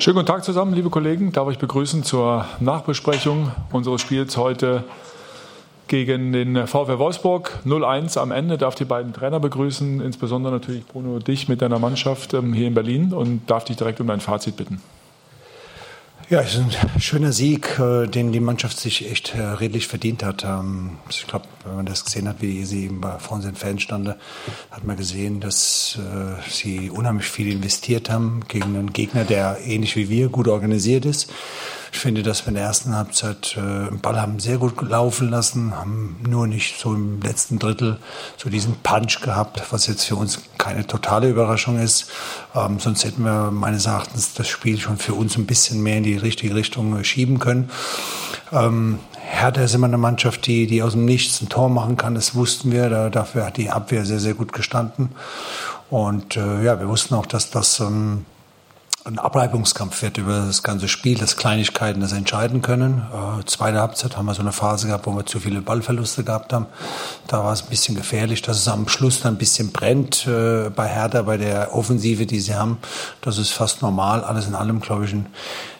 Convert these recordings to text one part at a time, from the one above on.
Schönen guten Tag zusammen, liebe Kollegen. Darf ich begrüßen zur Nachbesprechung unseres Spiels heute gegen den VfL Wolfsburg 0-1 am Ende. Darf die beiden Trainer begrüßen, insbesondere natürlich Bruno dich mit deiner Mannschaft ähm, hier in Berlin und darf dich direkt um dein Fazit bitten. Ja, es ist ein schöner Sieg, äh, den die Mannschaft sich echt äh, redlich verdient hat. Ähm, ich glaube, wenn man das gesehen hat, wie sie eben vor unseren Fans standen, hat man gesehen, dass äh, sie unheimlich viel investiert haben gegen einen Gegner, der ähnlich wie wir gut organisiert ist. Ich finde, dass wir in der ersten Halbzeit äh, den Ball haben sehr gut laufen lassen, haben nur nicht so im letzten Drittel so diesen Punch gehabt, was jetzt für uns keine totale Überraschung ist. Ähm, sonst hätten wir meines Erachtens das Spiel schon für uns ein bisschen mehr in die richtige Richtung äh, schieben können. Ähm, Hertha ist immer eine Mannschaft, die, die aus dem Nichts ein Tor machen kann. Das wussten wir. Da, dafür hat die Abwehr sehr, sehr gut gestanden. Und äh, ja, wir wussten auch, dass das ähm, ein Abreibungskampf wird über das ganze Spiel, dass Kleinigkeiten das entscheiden können. Äh, zweite Halbzeit haben wir so eine Phase gehabt, wo wir zu viele Ballverluste gehabt haben. Da war es ein bisschen gefährlich, dass es am Schluss dann ein bisschen brennt äh, bei Hertha, bei der Offensive, die sie haben. Das ist fast normal. Alles in allem, glaube ich, ein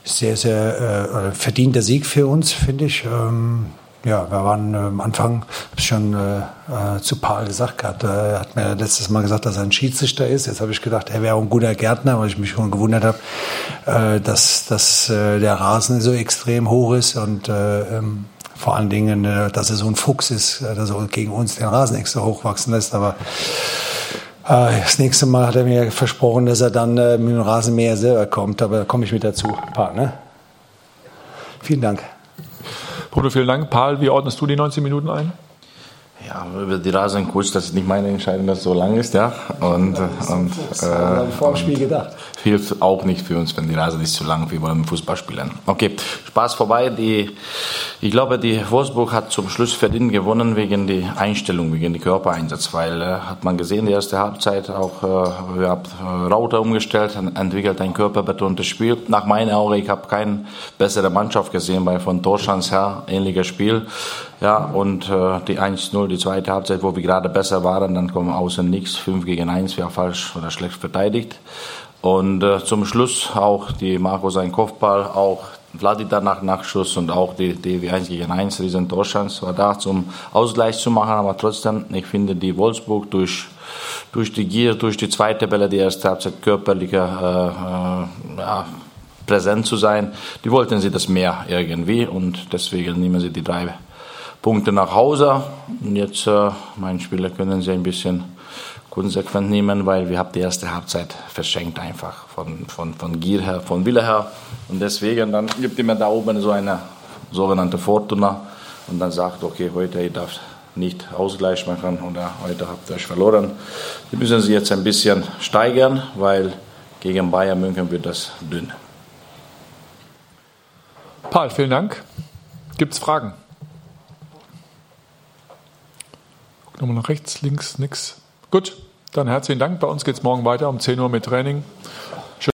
sehr, sehr äh, verdienter Sieg für uns, finde ich. Ähm, ja, wir waren äh, am Anfang, habe ich schon äh, äh, zu Paul gesagt gehabt, er hat mir letztes Mal gesagt, dass er ein Schiedsrichter ist. Jetzt habe ich gedacht, er wäre ein guter Gärtner, weil ich mich schon gewundert habe, äh, dass, dass äh, der Rasen so extrem hoch ist und äh, ähm, vor allen Dingen, äh, dass er so ein Fuchs ist, äh, dass er gegen uns den Rasen extra hochwachsen lässt. Aber äh, das nächste Mal hat er mir versprochen, dass er dann äh, mit dem Rasenmäher selber kommt, aber da komme ich mit dazu. Paul, ne? Vielen Dank. Bruno, vielen Dank. Paul, wie ordnest du die 19 Minuten ein? Ja, über die Rasencoach, das ist nicht meine Entscheidung, dass es so lang ist, ja. Und, ja, und, äh, vor dem Spiel gedacht. Hilft auch nicht für uns, wenn die Rasen ist zu lang, wir wollen Fußball spielen. Okay, Spaß vorbei. Die, ich glaube, die Wolfsburg hat zum Schluss verdient gewonnen wegen die Einstellung, wegen die Körpereinsatz, weil äh, hat man gesehen, die erste Halbzeit auch, äh, wir haben äh, Rauter umgestellt, entwickelt ein körperbetontes Spiel. Nach meinen Augen, ich habe keine bessere Mannschaft gesehen, weil von Torschans her ähnliches Spiel. Ja, und äh, die 1-0, die zweite Halbzeit, wo wir gerade besser waren, dann kommen außen nichts, 5 gegen 1, wäre falsch oder schlecht verteidigt. Und äh, zum Schluss auch die Marco sein Kopfball, auch Vladi danach Nachschuss und auch die, die 1 gegen 1 riesen Torschance war da zum Ausgleich zu machen, aber trotzdem, ich finde die Wolfsburg durch durch die Gier, durch die zweite Bälle, die erste Halbzeit körperlicher äh, äh, ja, präsent zu sein, die wollten sie das mehr irgendwie. Und deswegen nehmen sie die drei Punkte nach Hause. Und jetzt, äh, meine Spieler können sie ein bisschen konsequent nehmen, weil wir haben die erste Halbzeit verschenkt einfach von, von, von Gier her, von Wille her. Und deswegen dann gibt immer da oben so eine sogenannte Fortuna und dann sagt, okay, heute ihr darf nicht Ausgleich machen oder heute habt ihr euch verloren. Die müssen sie jetzt ein bisschen steigern, weil gegen Bayern München wird das dünn. Paul, vielen Dank. Gibt es Fragen? Nochmal nach rechts, links, nix. Gut, dann herzlichen Dank. Bei uns geht es morgen weiter um 10 Uhr mit Training.